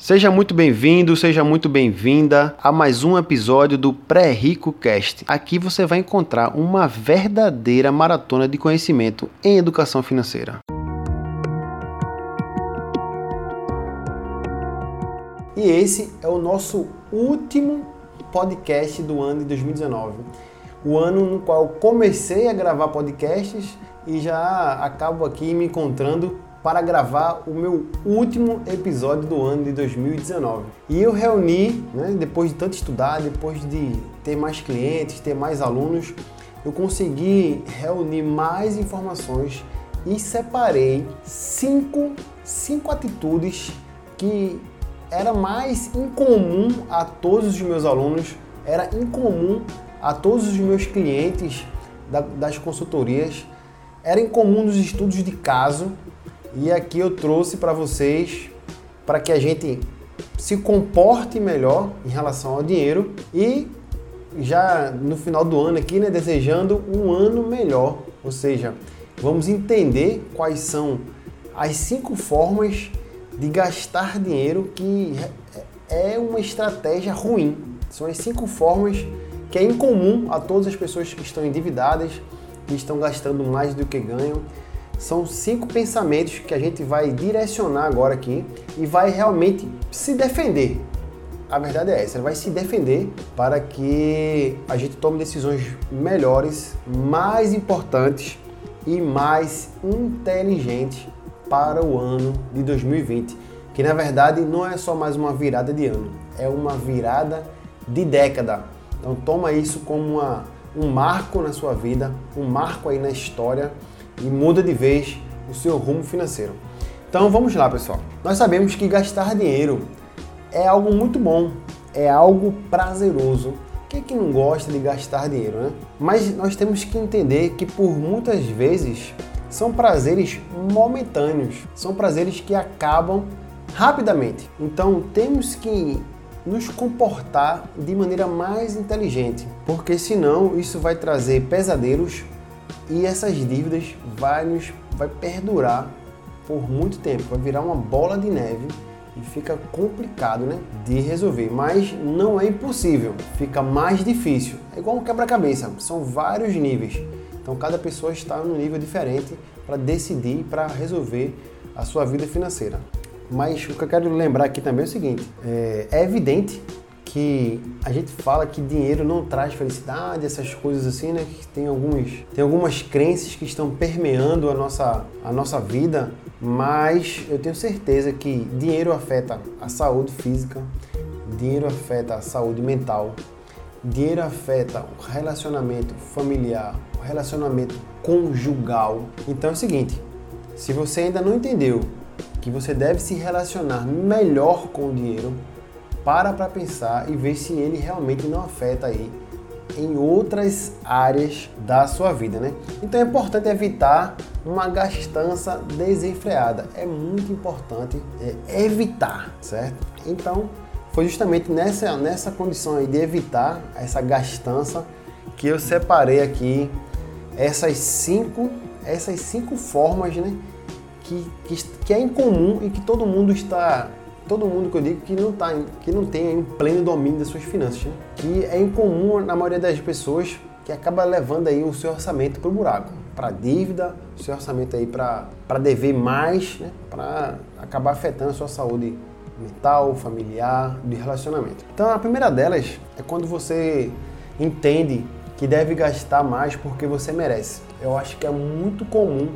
Seja muito bem-vindo, seja muito bem-vinda a mais um episódio do Pré-Rico Cast. Aqui você vai encontrar uma verdadeira maratona de conhecimento em educação financeira. E esse é o nosso último podcast do ano de 2019. O ano no qual comecei a gravar podcasts e já acabo aqui me encontrando para gravar o meu último episódio do ano de 2019. E eu reuni, né, depois de tanto estudar, depois de ter mais clientes, ter mais alunos, eu consegui reunir mais informações e separei cinco, cinco atitudes que era mais incomum a todos os meus alunos, era incomum a todos os meus clientes das consultorias, era incomum nos estudos de caso e aqui eu trouxe para vocês para que a gente se comporte melhor em relação ao dinheiro e já no final do ano aqui, né, desejando um ano melhor. Ou seja, vamos entender quais são as cinco formas de gastar dinheiro que é uma estratégia ruim. São as cinco formas que é incomum a todas as pessoas que estão endividadas, que estão gastando mais do que ganham são cinco pensamentos que a gente vai direcionar agora aqui e vai realmente se defender. A verdade é essa, ele vai se defender para que a gente tome decisões melhores, mais importantes e mais inteligentes para o ano de 2020, que na verdade não é só mais uma virada de ano, é uma virada de década. Então toma isso como uma, um marco na sua vida, um marco aí na história e muda de vez o seu rumo financeiro. Então vamos lá, pessoal. Nós sabemos que gastar dinheiro é algo muito bom, é algo prazeroso. Quem é que não gosta de gastar dinheiro, né? Mas nós temos que entender que por muitas vezes são prazeres momentâneos, são prazeres que acabam rapidamente. Então temos que nos comportar de maneira mais inteligente, porque senão isso vai trazer pesadelos e essas dívidas vai nos vai perdurar por muito tempo, vai virar uma bola de neve e fica complicado, né, de resolver, mas não é impossível, fica mais difícil. É igual um quebra-cabeça, são vários níveis. Então cada pessoa está num nível diferente para decidir, para resolver a sua vida financeira. Mas o que eu quero lembrar aqui também é o seguinte: é, é evidente que a gente fala que dinheiro não traz felicidade, essas coisas assim, né? Que tem alguns, tem algumas crenças que estão permeando a nossa, a nossa vida, mas eu tenho certeza que dinheiro afeta a saúde física, dinheiro afeta a saúde mental, dinheiro afeta o relacionamento familiar, o relacionamento conjugal. Então é o seguinte, se você ainda não entendeu que você deve se relacionar melhor com o dinheiro, para para pensar e ver se ele realmente não afeta aí em outras áreas da sua vida, né? Então é importante evitar uma gastança desenfreada. É muito importante é, evitar, certo? Então foi justamente nessa, nessa condição aí de evitar essa gastança que eu separei aqui essas cinco, essas cinco formas, né? Que, que, que é incomum e que todo mundo está todo mundo que eu digo que não, tá, que não tem um pleno domínio das suas finanças, né? que é incomum na maioria das pessoas que acaba levando aí o seu orçamento para o buraco, para dívida, o seu orçamento aí para dever mais, né? para acabar afetando a sua saúde mental, familiar, de relacionamento. Então a primeira delas é quando você entende que deve gastar mais porque você merece. Eu acho que é muito comum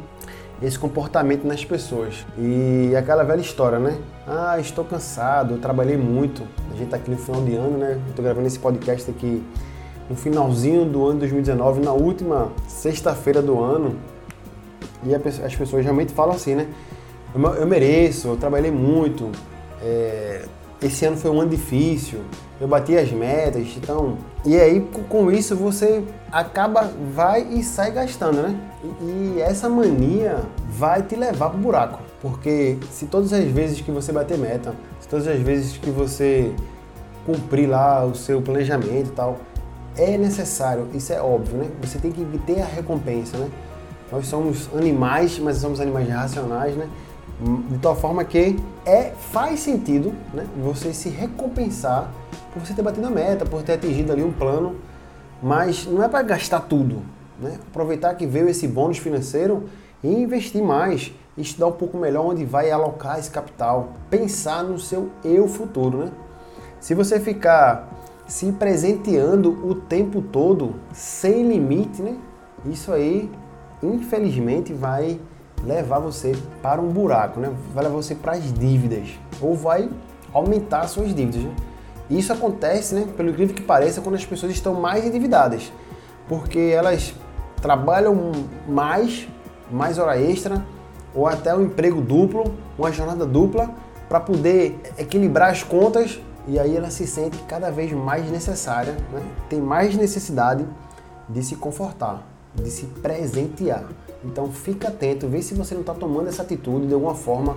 esse comportamento nas pessoas. E aquela velha história, né? Ah, estou cansado, eu trabalhei muito. A gente tá aqui no final de ano, né? Estou gravando esse podcast aqui no finalzinho do ano de 2019, na última sexta-feira do ano. E as pessoas realmente falam assim, né? Eu mereço, eu trabalhei muito. É, esse ano foi um ano difícil, eu bati as metas, então. E aí com isso você acaba, vai e sai gastando, né? E, e essa mania vai te levar pro buraco. Porque se todas as vezes que você bater meta, se todas as vezes que você cumprir lá o seu planejamento e tal, é necessário, isso é óbvio, né? Você tem que ter a recompensa, né? Nós somos animais, mas somos animais racionais, né? De tal forma que é faz sentido né, você se recompensar por você ter batido a meta, por ter atingido ali um plano, mas não é para gastar tudo. Né? Aproveitar que veio esse bônus financeiro e investir mais, estudar um pouco melhor onde vai alocar esse capital, pensar no seu eu futuro. Né? Se você ficar se presenteando o tempo todo, sem limite, né? isso aí, infelizmente, vai levar você para um buraco, né? vai levar você para as dívidas, ou vai aumentar suas dívidas. Né? Isso acontece, né, pelo incrível que pareça, quando as pessoas estão mais endividadas, porque elas trabalham mais, mais hora extra, ou até um emprego duplo, uma jornada dupla, para poder equilibrar as contas e aí ela se sente cada vez mais necessária, né? tem mais necessidade de se confortar, de se presentear. Então fica atento, vê se você não está tomando essa atitude de alguma forma.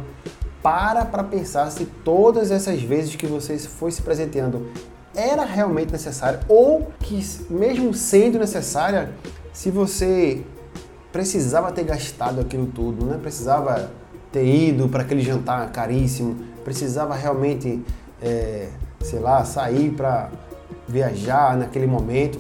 Para para pensar se todas essas vezes que você foi se presenteando era realmente necessária ou que mesmo sendo necessária, se você precisava ter gastado aquilo tudo, né? Precisava ter ido para aquele jantar caríssimo, precisava realmente, é, sei lá, sair para viajar naquele momento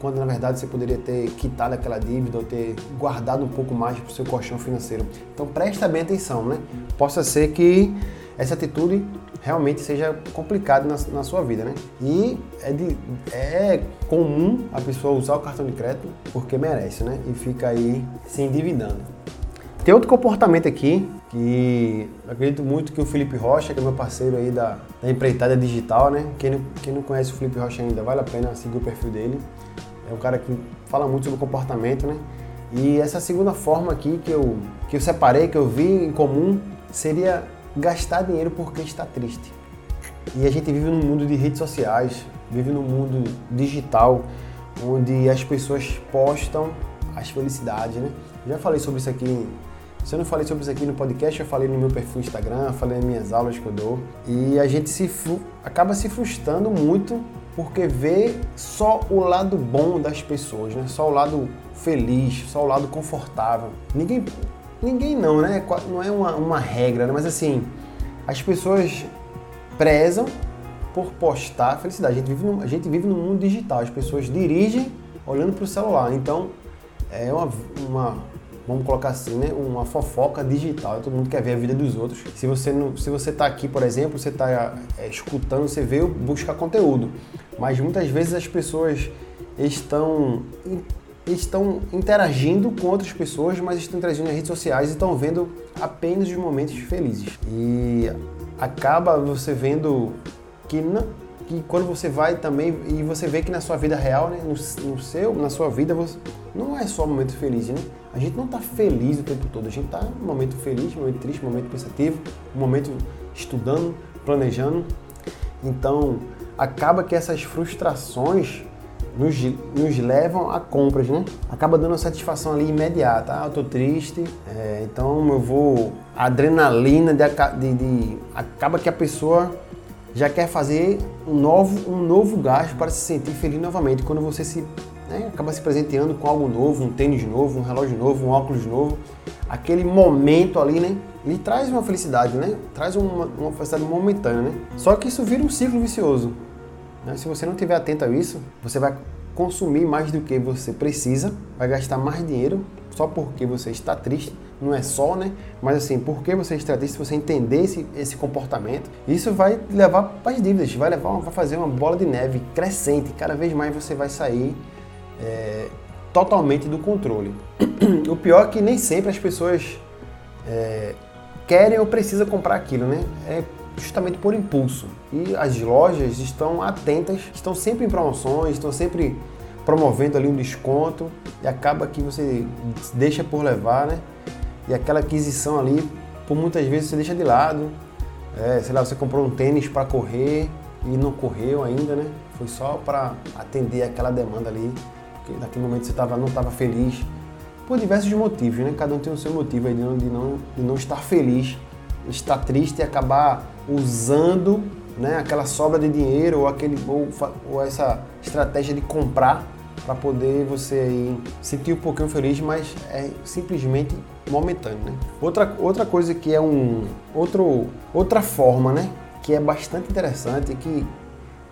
quando na verdade você poderia ter quitado aquela dívida ou ter guardado um pouco mais para o seu colchão financeiro. Então presta bem atenção, né? Possa ser que essa atitude realmente seja complicada na, na, sua vida, né? E é, de, é comum a pessoa usar o cartão de crédito porque merece, né? E fica aí se endividando. Tem outro comportamento aqui que acredito muito que o Felipe Rocha, que é meu parceiro aí da, da empreitada digital, né? Quem não, quem não conhece o Felipe Rocha ainda, vale a pena seguir o perfil dele. É um cara que fala muito sobre comportamento, né? E essa segunda forma aqui que eu, que eu separei, que eu vi em comum, seria gastar dinheiro porque está triste. E a gente vive num mundo de redes sociais, vive num mundo digital, onde as pessoas postam as felicidades, né? Já falei sobre isso aqui. Se eu não falei sobre isso aqui no podcast, eu falei no meu perfil Instagram, falei nas minhas aulas que eu dou. E a gente se acaba se frustrando muito porque vê só o lado bom das pessoas, né? Só o lado feliz, só o lado confortável. Ninguém, ninguém não, né? Não é uma, uma regra, né? mas assim, as pessoas prezam por postar felicidade. A gente vive no, a gente vive no mundo digital, as pessoas dirigem olhando para o celular. Então, é uma, uma vamos colocar assim, né, uma fofoca digital. Todo mundo quer ver a vida dos outros. Se você não, se você está aqui, por exemplo, você está é, escutando, você veio buscar conteúdo, mas muitas vezes as pessoas estão estão interagindo com outras pessoas, mas estão interagindo nas redes sociais e estão vendo apenas os momentos felizes. E acaba você vendo que não, que quando você vai também e você vê que na sua vida real, né, no, no seu, na sua vida, você, não é só momento feliz, né? A gente não está feliz o tempo todo, a gente está um momento feliz, um momento triste, um momento pensativo, um momento estudando, planejando. Então, acaba que essas frustrações nos, nos levam a compras, né? Acaba dando uma satisfação ali imediata. Ah, eu tô triste, é, então eu vou. A adrenalina de, de, de, acaba que a pessoa já quer fazer um novo, um novo gasto para se sentir feliz novamente. Quando você se né, acaba se presenteando com algo novo, um tênis novo, um relógio novo, um óculos novo, aquele momento ali, né? Ele traz uma felicidade, né? Traz uma, uma felicidade momentânea, né? Só que isso vira um ciclo vicioso. Né? Se você não estiver atento a isso, você vai consumir mais do que você precisa, vai gastar mais dinheiro só porque você está triste, não é só, né? Mas assim, porque você está triste, se você entender esse, esse comportamento, isso vai levar para as dívidas, vai levar, vai fazer uma bola de neve crescente. Cada vez mais você vai sair é, totalmente do controle. o pior é que nem sempre as pessoas é, querem ou precisam comprar aquilo, né? É justamente por impulso. E as lojas estão atentas, estão sempre em promoções, estão sempre promovendo ali um desconto e acaba que você deixa por levar, né? E aquela aquisição ali, por muitas vezes você deixa de lado. É, sei lá, você comprou um tênis para correr e não correu ainda, né? Foi só para atender aquela demanda ali, porque naquele momento você tava, não estava feliz por diversos motivos, né? Cada um tem o seu motivo aí de não, de não, de não estar feliz, estar triste e acabar usando né, aquela sobra de dinheiro ou, aquele, ou, ou essa estratégia de comprar para poder você aí sentir um pouquinho feliz, mas é simplesmente momentâneo, né? Outra, outra coisa que é um outro outra forma, né, que é bastante interessante é que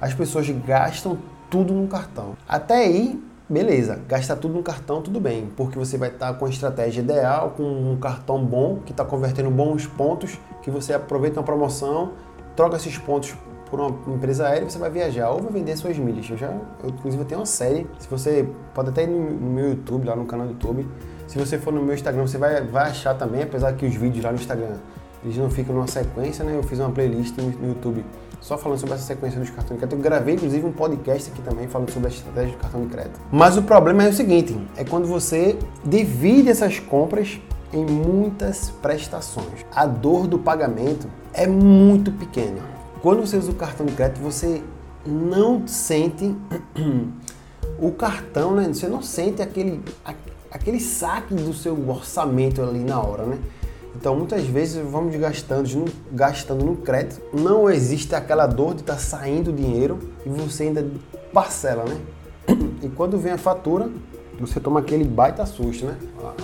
as pessoas gastam tudo no cartão. Até aí, beleza, gastar tudo no cartão, tudo bem, porque você vai estar com a estratégia ideal, com um cartão bom, que está convertendo bons pontos, que você aproveita uma promoção, troca esses pontos por uma empresa aérea, você vai viajar ou vai vender suas milhas. Eu já, eu, inclusive, eu tenho uma série, se você pode até ir no, meu YouTube, lá no canal do YouTube, se você for no meu Instagram, você vai, vai achar também, apesar que os vídeos lá no Instagram, eles não ficam numa sequência, né? Eu fiz uma playlist no, no YouTube só falando sobre essa sequência dos cartões de crédito. Eu gravei inclusive um podcast aqui também falando sobre a estratégia do cartão de crédito. Mas o problema é o seguinte, é quando você divide essas compras em muitas prestações. A dor do pagamento é muito pequena. Quando você usa o cartão de crédito, você não sente o cartão, né? Você não sente aquele, aquele saque do seu orçamento ali na hora, né? Então, muitas vezes vamos gastando, gastando no crédito, não existe aquela dor de estar tá saindo dinheiro e você ainda parcela, né? E quando vem a fatura, você toma aquele baita susto, né?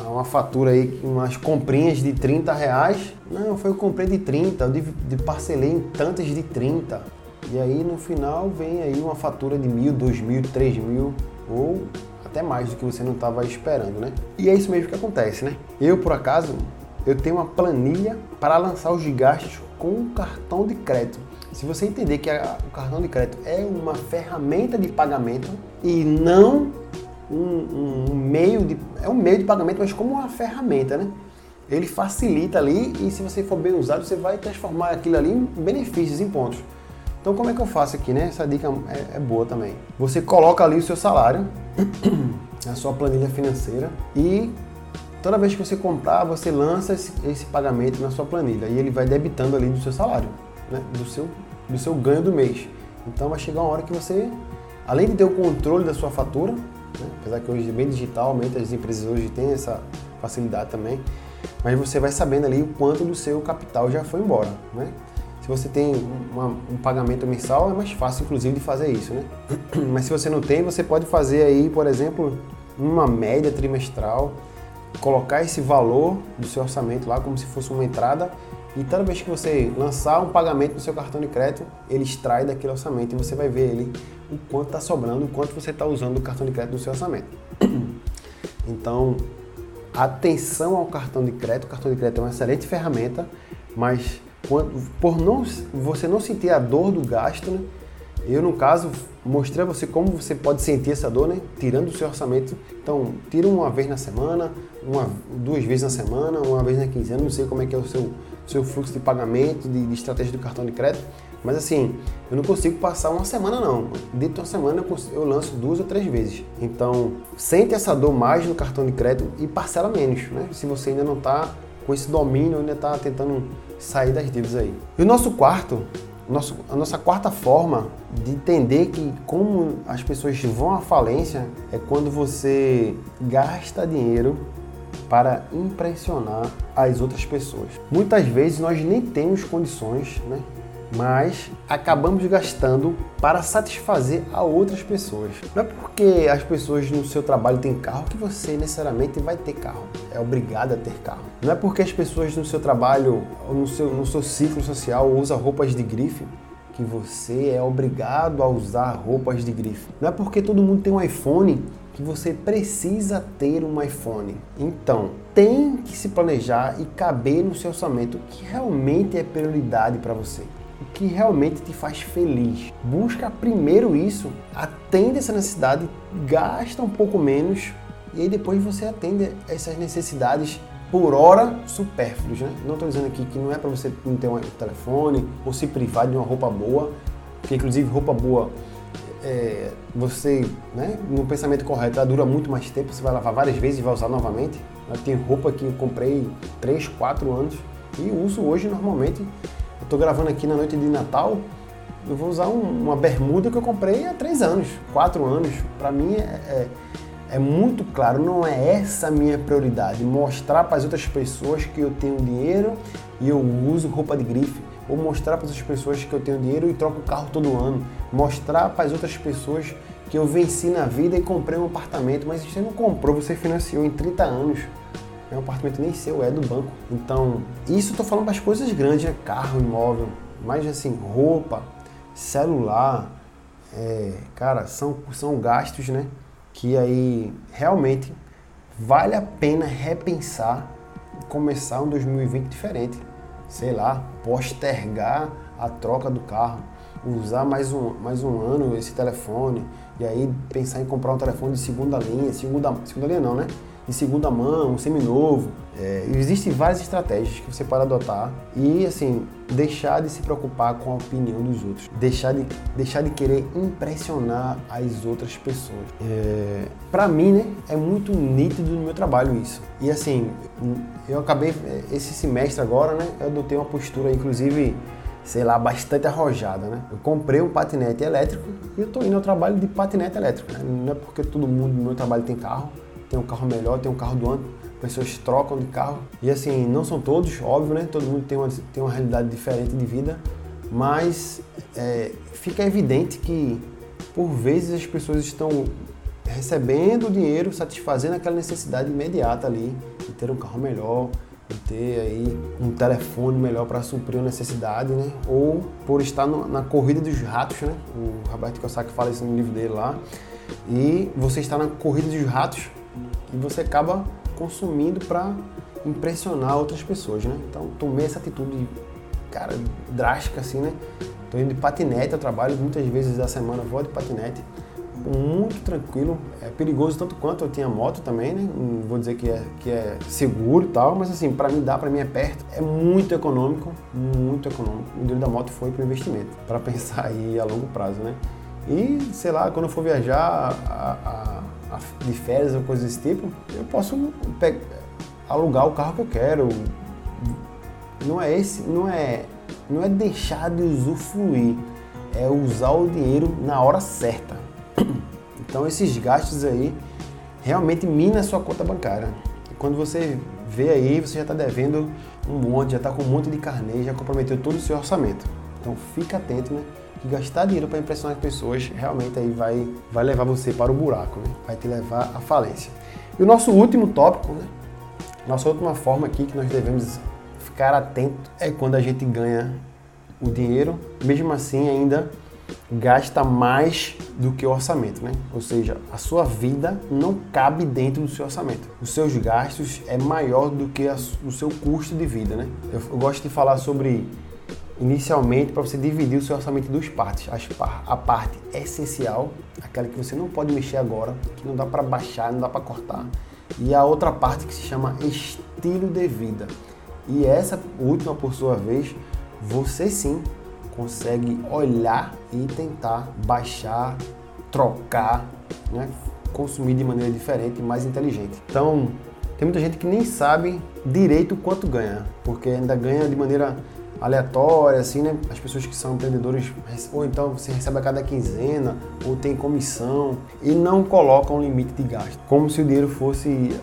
Uma fatura aí, umas comprinhas de 30 reais. Não, foi eu comprei de 30, eu de, de parcelei em tantas de 30. E aí no final vem aí uma fatura de mil, dois mil, três mil ou até mais do que você não estava esperando, né? E é isso mesmo que acontece, né? Eu, por acaso, eu tenho uma planilha para lançar os gastos com o cartão de crédito. Se você entender que a, o cartão de crédito é uma ferramenta de pagamento e não um, um, meio de é um meio de pagamento, mas como uma ferramenta, né? Ele facilita ali e se você for bem usado, você vai transformar aquilo ali em benefícios, em pontos. Então como é que eu faço aqui, né? Essa dica é, é boa também. Você coloca ali o seu salário, a sua planilha financeira e Toda vez que você comprar, você lança esse, esse, pagamento na sua planilha e ele vai debitando ali do seu salário, né? do, seu, do seu ganho do mês. Então vai chegar uma hora que você, além de ter o controle da sua fatura, né? apesar que hoje é bem digital, muitas empresas hoje têm essa facilidade também, mas você vai sabendo ali o quanto do seu capital já foi embora. Né? Se você tem uma, um pagamento mensal, é mais fácil, inclusive, de fazer isso, né? Mas se você não tem, você pode fazer aí, por exemplo, uma média trimestral colocar esse valor do seu orçamento lá como se fosse uma entrada e toda vez que você lançar um pagamento no seu cartão de crédito, ele extrai daquele orçamento e você vai ver ali o quanto está sobrando, o quanto você está usando o cartão de crédito no seu orçamento. Então, atenção ao cartão de crédito. O cartão de crédito é uma excelente ferramenta, mas por não, você não sentir a dor do gasto, né, eu, no caso, mostrei a você como você pode sentir essa dor, né? Tirando o seu orçamento. Então, tira uma vez na semana, uma, duas vezes na semana, uma vez na quinzena, não sei como é que é o seu, seu fluxo de pagamento, de, de estratégia do cartão de crédito. Mas assim, eu não consigo passar uma semana não. Dentro de uma semana eu, consigo, eu, lanço duas ou três vezes. Então, sente essa dor mais no cartão de crédito e parcela menos, né? Se você ainda não está com esse domínio, ainda está tentando sair das dívidas aí. E o nosso quarto nosso, a nossa quarta forma de entender que como as pessoas vão à falência é quando você gasta dinheiro para impressionar as outras pessoas. Muitas vezes nós nem temos condições, né? Mas acabamos gastando para satisfazer a outras pessoas. Não é porque as pessoas no seu trabalho têm carro que você necessariamente vai ter carro. É obrigado a ter carro. Não é porque as pessoas no seu trabalho no seu, no seu ciclo social usam roupas de grife que você é obrigado a usar roupas de grife. Não é porque todo mundo tem um iPhone que você precisa ter um iPhone. Então, tem que se planejar e caber no seu orçamento que realmente é prioridade para você o que realmente te faz feliz. Busca primeiro isso, atende essa necessidade, gasta um pouco menos e aí depois você atende essas necessidades por hora supérfluas, né? Não estou dizendo aqui que não é para você não ter um telefone ou se privar de uma roupa boa, porque inclusive roupa boa é, você, né, no pensamento correto, ela dura muito mais tempo, você vai lavar várias vezes e vai usar novamente. Eu tenho roupa que eu comprei 3, 4 anos e uso hoje normalmente eu tô gravando aqui na noite de Natal, eu vou usar um, uma bermuda que eu comprei há três anos, quatro anos. Para mim é, é, é, muito claro, não é essa a minha prioridade. Mostrar para as outras pessoas que eu tenho dinheiro e eu uso roupa de grife. Ou mostrar para as outras pessoas que eu tenho dinheiro e troco o carro todo ano. Mostrar para as outras pessoas que eu venci na vida e comprei um apartamento, mas você não comprou, você financiou em 30 anos. É um apartamento nem seu, é do banco. Então, isso tô falando das coisas grandes, né? Carro, imóvel, mas assim, roupa, celular, é, cara, são, são gastos, né? Que aí realmente vale a pena repensar começar um 2020 diferente. Sei lá, postergar a troca do carro, usar mais um, mais um ano esse telefone e aí pensar em comprar um telefone de segunda linha, segunda, segunda linha não, né? De segunda mão, seminovo. É, existem várias estratégias que você pode adotar e, assim, deixar de se preocupar com a opinião dos outros. Deixar de, deixar de querer impressionar as outras pessoas. É, para mim, né, é muito nítido no meu trabalho isso. E, assim, eu acabei, esse semestre agora, né, eu adotei uma postura, inclusive, sei lá, bastante arrojada, né? Eu comprei um patinete elétrico e eu tô indo ao trabalho de patinete elétrico, né? Não é porque todo mundo no meu trabalho tem carro, tem um carro melhor, tem um carro do ano, pessoas trocam de carro. E assim, não são todos, óbvio, né? Todo mundo tem uma, tem uma realidade diferente de vida, mas é, fica evidente que por vezes as pessoas estão recebendo dinheiro, satisfazendo aquela necessidade imediata ali de ter um carro melhor, de ter aí um telefone melhor para suprir a necessidade, né? Ou por estar no, na corrida dos ratos, né? O Roberto Kiyosaki fala isso no livro dele lá. E você está na corrida dos ratos e você acaba consumindo para impressionar outras pessoas, né? Então tomei essa atitude, cara, drástica assim, né? Tô indo de patinete ao trabalho, muitas vezes da semana vou de patinete, muito tranquilo, é perigoso tanto quanto eu tinha moto também, né? Não vou dizer que é, que é seguro e tal, mas assim, para mim dá, para mim é perto, é muito econômico, muito econômico. O dinheiro da moto foi para investimento, para pensar aí a longo prazo, né? E, sei lá, quando eu for viajar, a, a de férias ou coisa desse tipo, eu posso pegar, alugar o carro que eu quero. Não é esse, não é, não é deixar de usufruir, é usar o dinheiro na hora certa. Então esses gastos aí realmente mina a sua conta bancária. quando você vê aí, você já está devendo um monte, já está com um monte de carnê, já comprometeu todo o seu orçamento. Então fica atento, né? que gastar dinheiro para impressionar as pessoas realmente aí vai, vai levar você para o buraco, né? vai te levar à falência. E o nosso último tópico, né? nossa última forma aqui que nós devemos ficar atento é quando a gente ganha o dinheiro, mesmo assim ainda gasta mais do que o orçamento, né? Ou seja, a sua vida não cabe dentro do seu orçamento. Os seus gastos é maior do que a, o seu custo de vida, né? Eu, eu gosto de falar sobre inicialmente para você dividir o seu orçamento em duas partes. A parte essencial, aquela que você não pode mexer agora, que não dá para baixar, não dá para cortar. E a outra parte que se chama estilo de vida. E essa última, por sua vez, você sim consegue olhar e tentar baixar, trocar, né? consumir de maneira diferente e mais inteligente. Então, tem muita gente que nem sabe direito quanto ganha, porque ainda ganha de maneira aleatória, assim, né? As pessoas que são empreendedores, ou então você recebe a cada quinzena, ou tem comissão, e não colocam limite de gasto. Como se o dinheiro fosse,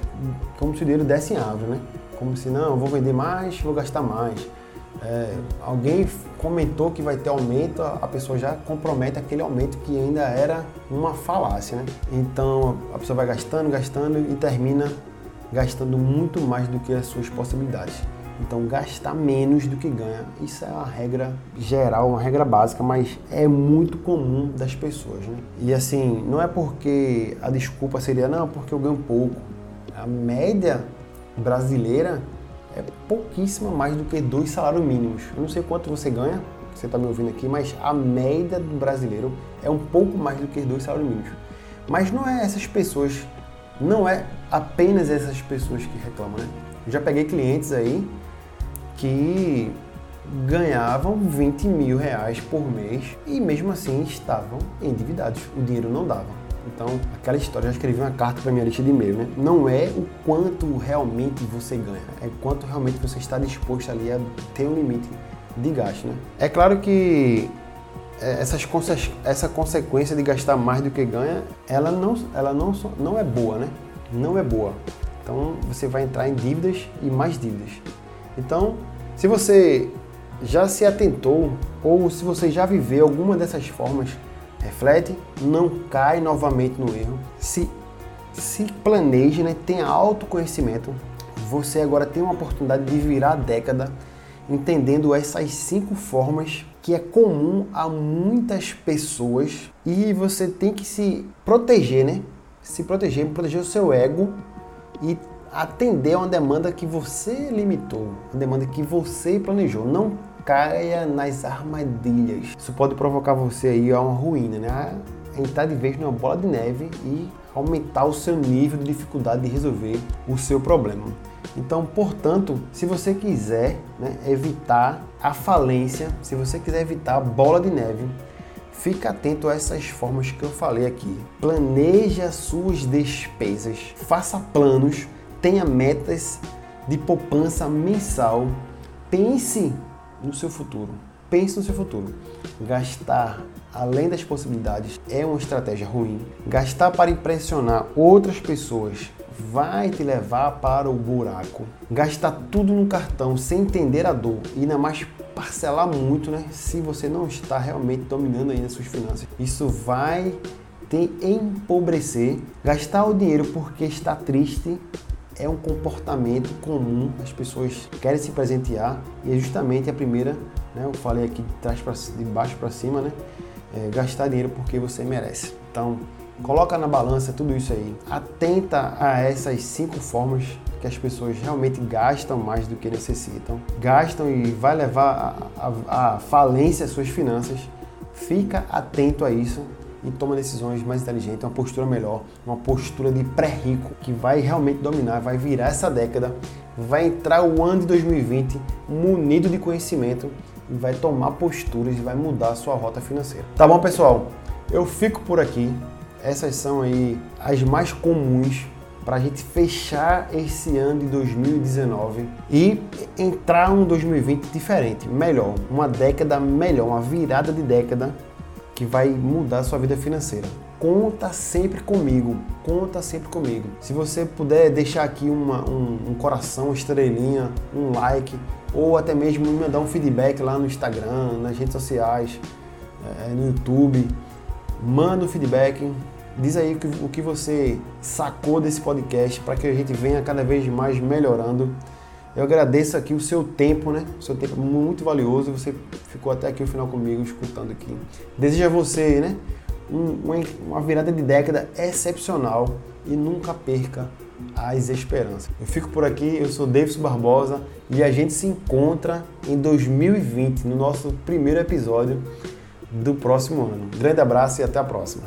como se o dinheiro desse em árvore, né? Como se, não, vou vender mais, vou gastar mais. É, alguém comentou que vai ter aumento, a pessoa já compromete aquele aumento que ainda era uma falácia, né? Então a pessoa vai gastando, gastando e termina gastando muito mais do que as suas possibilidades. Então, gastar menos do que ganha. Isso é uma regra geral, uma regra básica, mas é muito comum das pessoas. Né? E assim, não é porque a desculpa seria, não, porque eu ganho pouco. A média brasileira é pouquíssima mais do que dois salários mínimos. Eu não sei quanto você ganha, você está me ouvindo aqui, mas a média do brasileiro é um pouco mais do que dois salários mínimos. Mas não é essas pessoas, não é apenas essas pessoas que reclamam, né? Já peguei clientes aí que ganhavam 20 mil reais por mês e mesmo assim estavam endividados. O dinheiro não dava. Então, aquela história, eu já escrevi uma carta para minha lista de e-mail, né? Não é o quanto realmente você ganha, é quanto realmente você está disposto ali a ter um limite de gasto, né? É claro que é, essas, essa consequência de gastar mais do que ganha, ela não, ela não, não é boa, né? Não é boa. Então, você vai entrar em dívidas e mais dívidas. Então, se você já se atentou ou se você já viveu alguma dessas formas reflete, não cai novamente no erro, se, se planeje, né? tenha autoconhecimento. Você agora tem uma oportunidade de virar a década entendendo essas cinco formas que é comum a muitas pessoas e você tem que se proteger, né? Se proteger, proteger o seu ego e atender a uma demanda que você limitou, uma demanda que você planejou. Não caia nas armadilhas. Isso pode provocar você aí a uma ruína, né? A entrar de vez numa bola de neve e aumentar o seu nível de dificuldade de resolver o seu problema. Então, portanto, se você quiser né, evitar a falência, se você quiser evitar a bola de neve, fica atento a essas formas que eu falei aqui. Planeje as suas despesas, faça planos, tenha metas de poupança mensal, pense no seu futuro. Pense no seu futuro. Gastar além das possibilidades é uma estratégia ruim. Gastar para impressionar outras pessoas vai te levar para o buraco. Gastar tudo no cartão sem entender a dor e ainda mais parcelar muito, né? Se você não está realmente dominando ainda suas finanças, isso vai te empobrecer. Gastar o dinheiro porque está triste é um comportamento comum. As pessoas querem se presentear e é justamente a primeira, né? Eu falei aqui de trás para de baixo para cima, né? É, gastar dinheiro porque você merece. Então Coloca na balança tudo isso aí. Atenta a essas cinco formas que as pessoas realmente gastam mais do que necessitam. Gastam e vai levar a, falência às suas finanças. Fica atento a isso e toma decisões mais inteligentes, uma postura melhor, uma postura de pré-rico que vai realmente dominar, vai virar essa década, vai entrar o ano de 2020 munido de conhecimento e vai tomar posturas e vai mudar a sua rota financeira. Tá bom, pessoal? Eu fico por aqui. Essas são aí as mais comuns para a gente fechar esse ano de 2019 e entrar um 2020 diferente, melhor, uma década melhor, uma virada de década que vai mudar a sua vida financeira. Conta sempre comigo, conta sempre comigo. Se você puder deixar aqui uma, um, um coração, uma estrelinha, um like, ou até mesmo me mandar um feedback lá no Instagram, nas redes sociais, é, no YouTube, manda o um feedback, diz aí o que você sacou desse podcast para que a gente venha cada vez mais melhorando. Eu agradeço aqui o seu tempo, né? O seu tempo é muito valioso. Você ficou até aqui o final comigo, escutando aqui. Desejo a você, né? Um, uma virada de década excepcional e nunca perca as esperanças. Eu fico por aqui, eu sou Davidson Barbosa e a gente se encontra em 2020, no nosso primeiro episódio do próximo ano. Grande abraço e até a próxima.